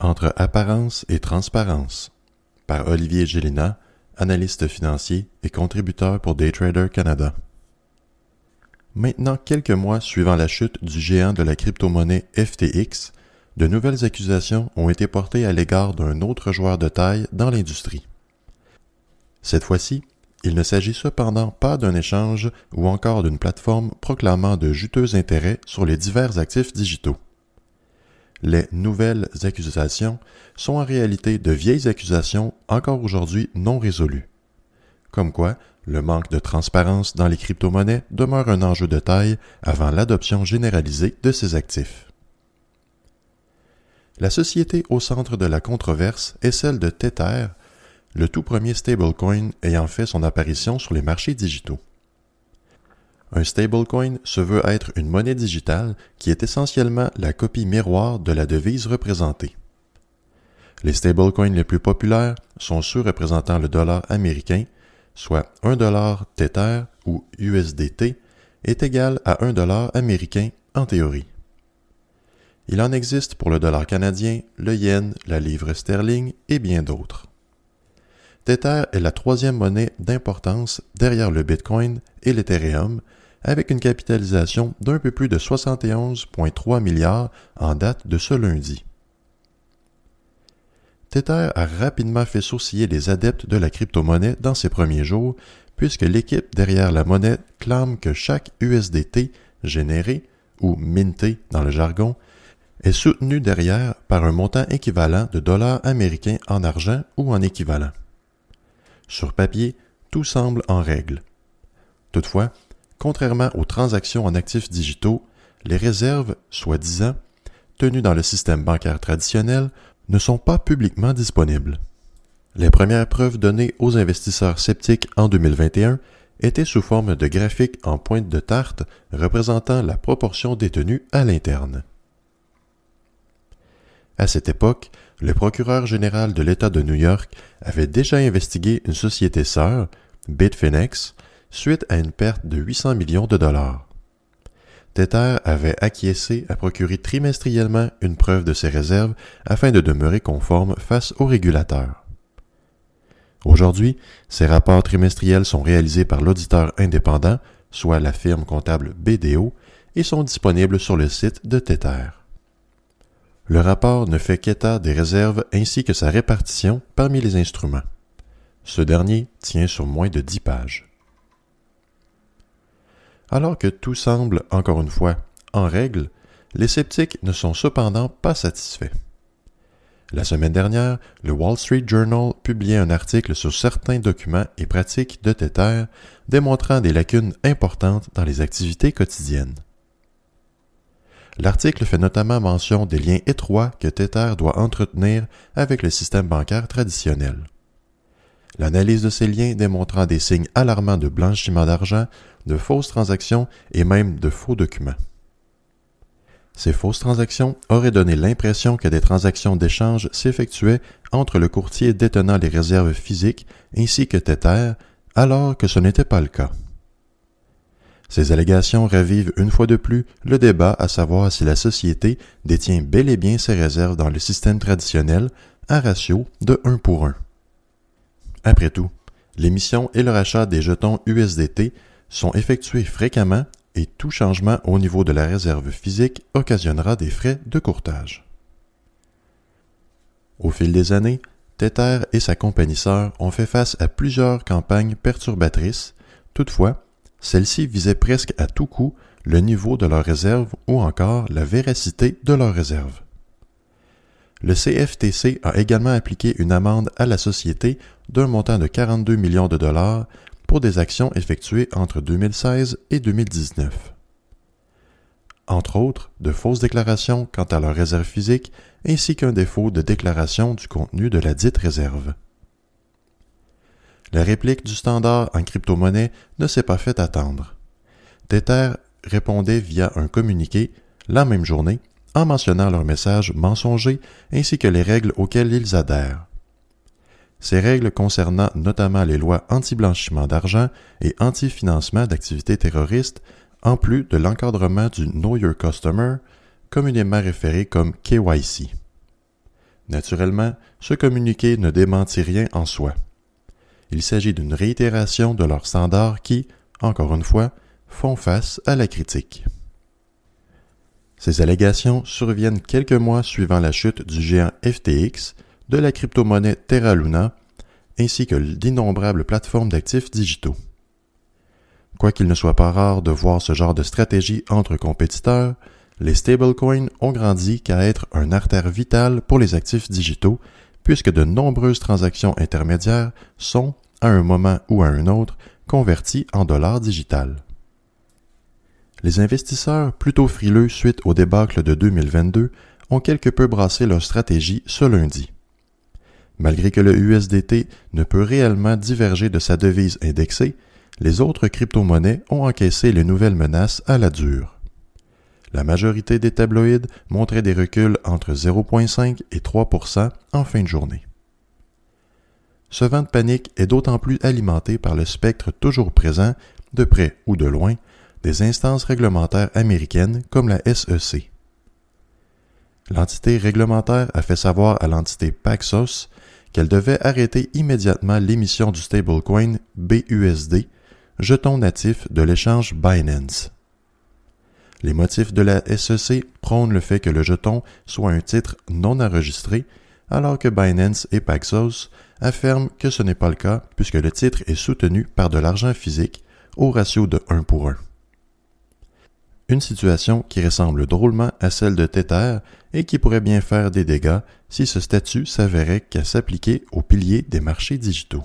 Entre apparence et transparence par Olivier Gélina, analyste financier et contributeur pour Daytrader Canada. Maintenant quelques mois suivant la chute du géant de la crypto-monnaie FTX, de nouvelles accusations ont été portées à l'égard d'un autre joueur de taille dans l'industrie. Cette fois-ci, il ne s'agit cependant pas d'un échange ou encore d'une plateforme proclamant de juteux intérêts sur les divers actifs digitaux. Les nouvelles accusations sont en réalité de vieilles accusations encore aujourd'hui non résolues. Comme quoi, le manque de transparence dans les crypto-monnaies demeure un enjeu de taille avant l'adoption généralisée de ces actifs. La société au centre de la controverse est celle de Tether, le tout premier stablecoin ayant fait son apparition sur les marchés digitaux. Un stablecoin se veut être une monnaie digitale qui est essentiellement la copie miroir de la devise représentée. Les stablecoins les plus populaires sont ceux représentant le dollar américain, soit 1 dollar Tether ou USDT est égal à 1 dollar américain en théorie. Il en existe pour le dollar canadien, le yen, la livre sterling et bien d'autres. Tether est la troisième monnaie d'importance derrière le Bitcoin et l'Ethereum, avec une capitalisation d'un peu plus de 71,3 milliards en date de ce lundi. Tether a rapidement fait sourciller les adeptes de la crypto-monnaie dans ses premiers jours, puisque l'équipe derrière la monnaie clame que chaque USDT généré, ou minté dans le jargon, est soutenu derrière par un montant équivalent de dollars américains en argent ou en équivalent. Sur papier, tout semble en règle. Toutefois, contrairement aux transactions en actifs digitaux, les réserves, soi-disant, tenues dans le système bancaire traditionnel, ne sont pas publiquement disponibles. Les premières preuves données aux investisseurs sceptiques en 2021 étaient sous forme de graphiques en pointe de tarte représentant la proportion détenue à l'interne. À cette époque, le procureur général de l'État de New York avait déjà investigué une société sœur, Bitfinex, suite à une perte de 800 millions de dollars. Tether avait acquiescé à procurer trimestriellement une preuve de ses réserves afin de demeurer conforme face aux régulateurs. Aujourd'hui, ces rapports trimestriels sont réalisés par l'auditeur indépendant, soit la firme comptable BDO, et sont disponibles sur le site de Tether. Le rapport ne fait qu'état des réserves ainsi que sa répartition parmi les instruments. Ce dernier tient sur moins de dix pages. Alors que tout semble, encore une fois, en règle, les sceptiques ne sont cependant pas satisfaits. La semaine dernière, le Wall Street Journal publiait un article sur certains documents et pratiques de Tether démontrant des lacunes importantes dans les activités quotidiennes. L'article fait notamment mention des liens étroits que Tether doit entretenir avec le système bancaire traditionnel. L'analyse de ces liens démontrant des signes alarmants de blanchiment d'argent, de fausses transactions et même de faux documents. Ces fausses transactions auraient donné l'impression que des transactions d'échange s'effectuaient entre le courtier détenant les réserves physiques ainsi que Tether, alors que ce n'était pas le cas. Ces allégations ravivent une fois de plus le débat à savoir si la société détient bel et bien ses réserves dans le système traditionnel à ratio de 1 pour 1. Après tout, l'émission et le rachat des jetons USDT sont effectués fréquemment et tout changement au niveau de la réserve physique occasionnera des frais de courtage. Au fil des années, Tether et sa compagnie sœur ont fait face à plusieurs campagnes perturbatrices. Toutefois, celles-ci visaient presque à tout coup le niveau de leurs réserves ou encore la véracité de leurs réserves. Le CFTC a également appliqué une amende à la société d'un montant de 42 millions de dollars pour des actions effectuées entre 2016 et 2019. entre autres, de fausses déclarations quant à leur réserve physique ainsi qu'un défaut de déclaration du contenu de la dite réserve. La réplique du standard en crypto-monnaie ne s'est pas fait attendre. Tether répondait via un communiqué la même journée en mentionnant leur message mensonger ainsi que les règles auxquelles ils adhèrent. Ces règles concernant notamment les lois anti-blanchiment d'argent et anti-financement d'activités terroristes, en plus de l'encadrement du Know Your Customer, communément référé comme KYC. Naturellement, ce communiqué ne démentit rien en soi. Il s'agit d'une réitération de leurs standards qui, encore une fois, font face à la critique. Ces allégations surviennent quelques mois suivant la chute du géant FTX, de la crypto-monnaie Terra Luna, ainsi que d'innombrables plateformes d'actifs digitaux. Quoiqu'il ne soit pas rare de voir ce genre de stratégie entre compétiteurs, les stablecoins ont grandi qu'à être un artère vital pour les actifs digitaux, puisque de nombreuses transactions intermédiaires sont, à un moment ou à un autre, converties en dollars digital. Les investisseurs plutôt frileux suite au débâcle de 2022 ont quelque peu brassé leur stratégie ce lundi. Malgré que le USDT ne peut réellement diverger de sa devise indexée, les autres crypto-monnaies ont encaissé les nouvelles menaces à la dure. La majorité des tabloïds montraient des reculs entre 0,5 et 3% en fin de journée. Ce vent de panique est d'autant plus alimenté par le spectre toujours présent, de près ou de loin, des instances réglementaires américaines comme la SEC. L'entité réglementaire a fait savoir à l'entité Paxos qu'elle devait arrêter immédiatement l'émission du stablecoin BUSD, jeton natif de l'échange Binance. Les motifs de la SEC prônent le fait que le jeton soit un titre non enregistré, alors que Binance et Paxos affirment que ce n'est pas le cas puisque le titre est soutenu par de l'argent physique au ratio de 1 pour 1. Une situation qui ressemble drôlement à celle de Tether et qui pourrait bien faire des dégâts si ce statut s'avérait qu'à s'appliquer aux piliers des marchés digitaux.